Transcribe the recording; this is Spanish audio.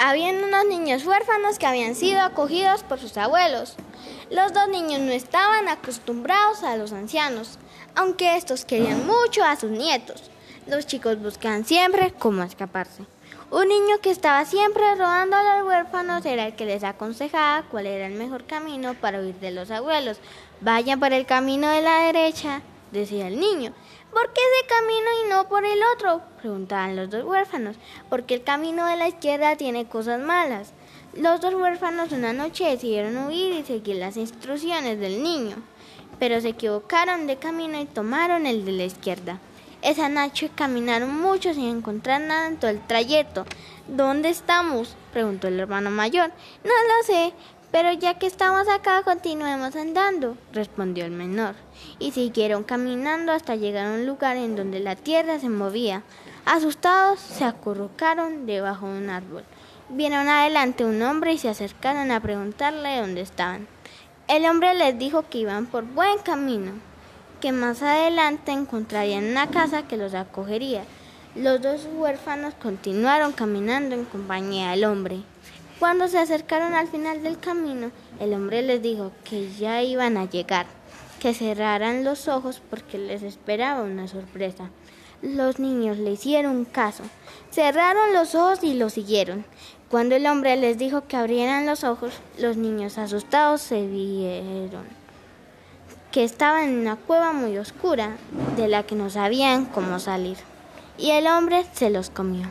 Habían unos niños huérfanos que habían sido acogidos por sus abuelos. Los dos niños no estaban acostumbrados a los ancianos, aunque estos querían mucho a sus nietos. Los chicos buscaban siempre cómo escaparse. Un niño que estaba siempre rodando a los huérfanos era el que les aconsejaba cuál era el mejor camino para huir de los abuelos. Vayan por el camino de la derecha, decía el niño. ¿Por qué ese camino y no por el otro? preguntaban los dos huérfanos. Porque el camino de la izquierda tiene cosas malas. Los dos huérfanos una noche decidieron huir y seguir las instrucciones del niño, pero se equivocaron de camino y tomaron el de la izquierda. Esa noche caminaron mucho sin encontrar nada en todo el trayecto. ¿Dónde estamos? preguntó el hermano mayor. No lo sé, pero ya que estamos acá, continuemos andando, respondió el menor, y siguieron caminando hasta llegar a un lugar en donde la tierra se movía. Asustados, se acurrucaron debajo de un árbol. Vieron adelante un hombre y se acercaron a preguntarle dónde estaban. El hombre les dijo que iban por buen camino, que más adelante encontrarían una casa que los acogería. Los dos huérfanos continuaron caminando en compañía del hombre. Cuando se acercaron al final del camino, el hombre les dijo que ya iban a llegar, que cerraran los ojos porque les esperaba una sorpresa. Los niños le hicieron caso, cerraron los ojos y lo siguieron. Cuando el hombre les dijo que abrieran los ojos, los niños asustados se vieron que estaban en una cueva muy oscura de la que no sabían cómo salir. Y el hombre se los comió.